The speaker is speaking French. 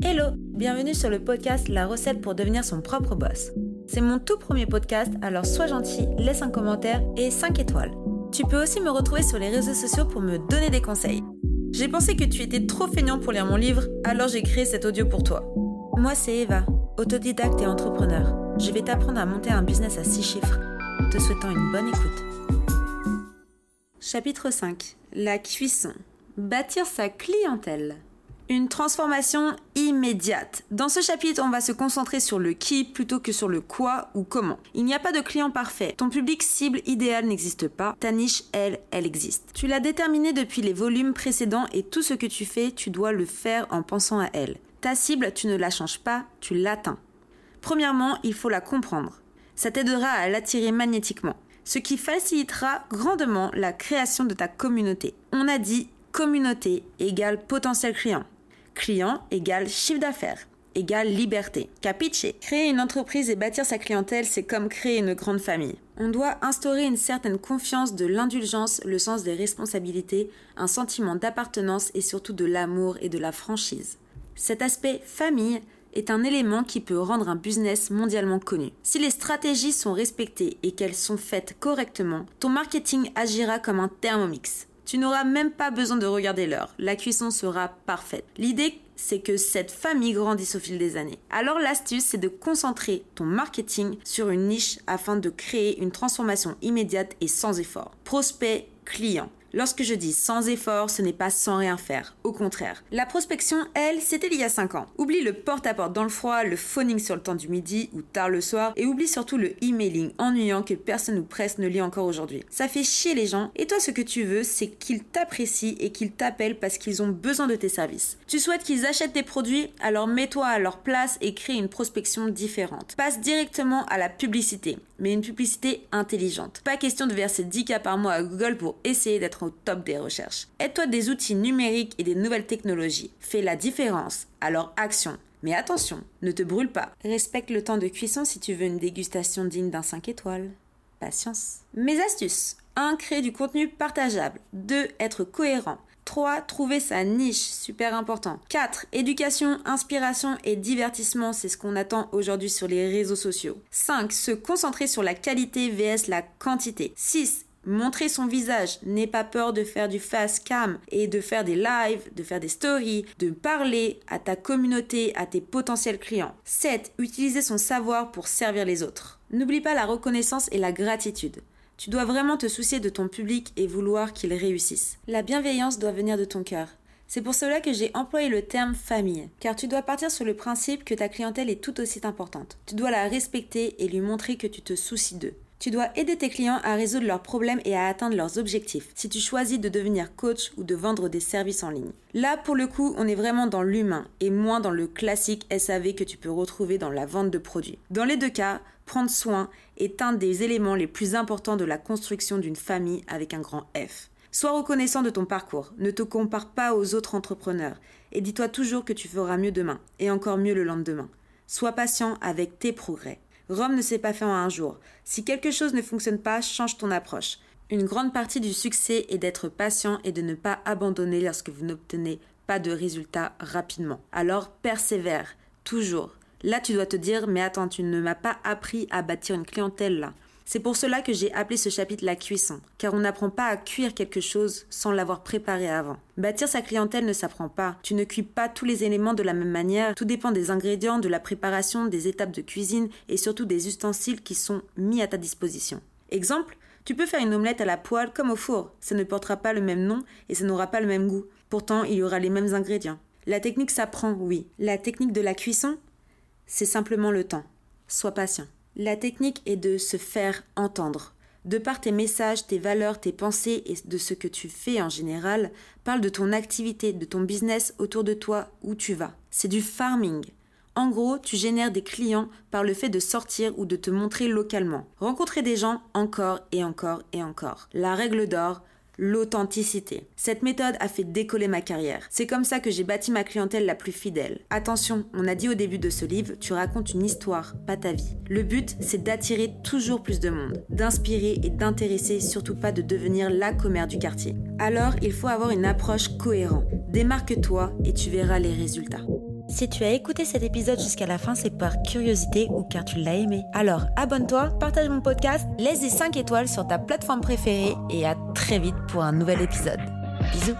Hello, bienvenue sur le podcast La recette pour devenir son propre boss. C'est mon tout premier podcast, alors sois gentil, laisse un commentaire et 5 étoiles. Tu peux aussi me retrouver sur les réseaux sociaux pour me donner des conseils. J'ai pensé que tu étais trop feignant pour lire mon livre, alors j'ai créé cet audio pour toi. Moi c'est Eva, autodidacte et entrepreneur. Je vais t'apprendre à monter un business à 6 chiffres. Te souhaitant une bonne écoute. Chapitre 5. La cuisson. Bâtir sa clientèle. Une transformation immédiate. Dans ce chapitre, on va se concentrer sur le qui plutôt que sur le quoi ou comment. Il n'y a pas de client parfait. Ton public cible idéal n'existe pas. Ta niche, elle, elle existe. Tu l'as déterminée depuis les volumes précédents et tout ce que tu fais, tu dois le faire en pensant à elle. Ta cible, tu ne la changes pas, tu l'atteins. Premièrement, il faut la comprendre. Ça t'aidera à l'attirer magnétiquement, ce qui facilitera grandement la création de ta communauté. On a dit communauté égale potentiel client client égale chiffre d'affaires égale liberté. Capiche Créer une entreprise et bâtir sa clientèle, c'est comme créer une grande famille. On doit instaurer une certaine confiance de l'indulgence, le sens des responsabilités, un sentiment d'appartenance et surtout de l'amour et de la franchise. Cet aspect famille est un élément qui peut rendre un business mondialement connu. Si les stratégies sont respectées et qu'elles sont faites correctement, ton marketing agira comme un thermomix. Tu n'auras même pas besoin de regarder l'heure. La cuisson sera parfaite. L'idée, c'est que cette famille grandisse au fil des années. Alors l'astuce, c'est de concentrer ton marketing sur une niche afin de créer une transformation immédiate et sans effort. Prospect, client. Lorsque je dis sans effort, ce n'est pas sans rien faire. Au contraire. La prospection, elle, c'était il y a 5 ans. Oublie le porte-à-porte dans le froid, le phoning sur le temps du midi ou tard le soir, et oublie surtout le emailing ennuyant que personne ou presque ne lit encore aujourd'hui. Ça fait chier les gens, et toi ce que tu veux, c'est qu'ils t'apprécient et qu'ils t'appellent parce qu'ils ont besoin de tes services. Tu souhaites qu'ils achètent tes produits, alors mets-toi à leur place et crée une prospection différente. Passe directement à la publicité, mais une publicité intelligente. Pas question de verser 10K par mois à Google pour essayer d'être au top des recherches. Aide-toi des outils numériques et des nouvelles technologies. Fais la différence. Alors action. Mais attention, ne te brûle pas. Respecte le temps de cuisson si tu veux une dégustation digne d'un 5 étoiles. Patience. Mes astuces. 1. Créer du contenu partageable. 2. Être cohérent. 3. Trouver sa niche, super important. 4. Éducation, inspiration et divertissement, c'est ce qu'on attend aujourd'hui sur les réseaux sociaux. 5. Se concentrer sur la qualité vs la quantité. 6. Montrer son visage, n'aie pas peur de faire du fast cam et de faire des lives, de faire des stories, de parler à ta communauté, à tes potentiels clients. 7. Utiliser son savoir pour servir les autres. N'oublie pas la reconnaissance et la gratitude. Tu dois vraiment te soucier de ton public et vouloir qu'il réussisse. La bienveillance doit venir de ton cœur. C'est pour cela que j'ai employé le terme famille, car tu dois partir sur le principe que ta clientèle est tout aussi importante. Tu dois la respecter et lui montrer que tu te soucies d'eux. Tu dois aider tes clients à résoudre leurs problèmes et à atteindre leurs objectifs si tu choisis de devenir coach ou de vendre des services en ligne. Là, pour le coup, on est vraiment dans l'humain et moins dans le classique SAV que tu peux retrouver dans la vente de produits. Dans les deux cas, prendre soin est un des éléments les plus importants de la construction d'une famille avec un grand F. Sois reconnaissant de ton parcours, ne te compare pas aux autres entrepreneurs et dis-toi toujours que tu feras mieux demain et encore mieux le lendemain. Sois patient avec tes progrès. Rome ne s'est pas fait en un jour. Si quelque chose ne fonctionne pas, change ton approche. Une grande partie du succès est d'être patient et de ne pas abandonner lorsque vous n'obtenez pas de résultats rapidement. Alors persévère, toujours. Là, tu dois te dire, mais attends, tu ne m'as pas appris à bâtir une clientèle là. C'est pour cela que j'ai appelé ce chapitre la cuisson, car on n'apprend pas à cuire quelque chose sans l'avoir préparé avant. Bâtir sa clientèle ne s'apprend pas. Tu ne cuis pas tous les éléments de la même manière, tout dépend des ingrédients, de la préparation, des étapes de cuisine et surtout des ustensiles qui sont mis à ta disposition. Exemple, tu peux faire une omelette à la poêle comme au four. Ça ne portera pas le même nom et ça n'aura pas le même goût. Pourtant, il y aura les mêmes ingrédients. La technique s'apprend, oui. La technique de la cuisson, c'est simplement le temps. Sois patient. La technique est de se faire entendre. De par tes messages, tes valeurs, tes pensées et de ce que tu fais en général, parle de ton activité, de ton business autour de toi, où tu vas. C'est du farming. En gros, tu génères des clients par le fait de sortir ou de te montrer localement. Rencontrer des gens encore et encore et encore. La règle d'or, l'authenticité. Cette méthode a fait décoller ma carrière. C'est comme ça que j'ai bâti ma clientèle la plus fidèle. Attention, on a dit au début de ce livre, tu racontes une histoire, pas ta vie. Le but, c'est d'attirer toujours plus de monde, d'inspirer et d'intéresser, surtout pas de devenir la commère du quartier. Alors, il faut avoir une approche cohérente. Démarque-toi et tu verras les résultats. Si tu as écouté cet épisode jusqu'à la fin, c'est par curiosité ou car tu l'as aimé. Alors abonne-toi, partage mon podcast, laisse des 5 étoiles sur ta plateforme préférée et à très vite pour un nouvel épisode. Bisous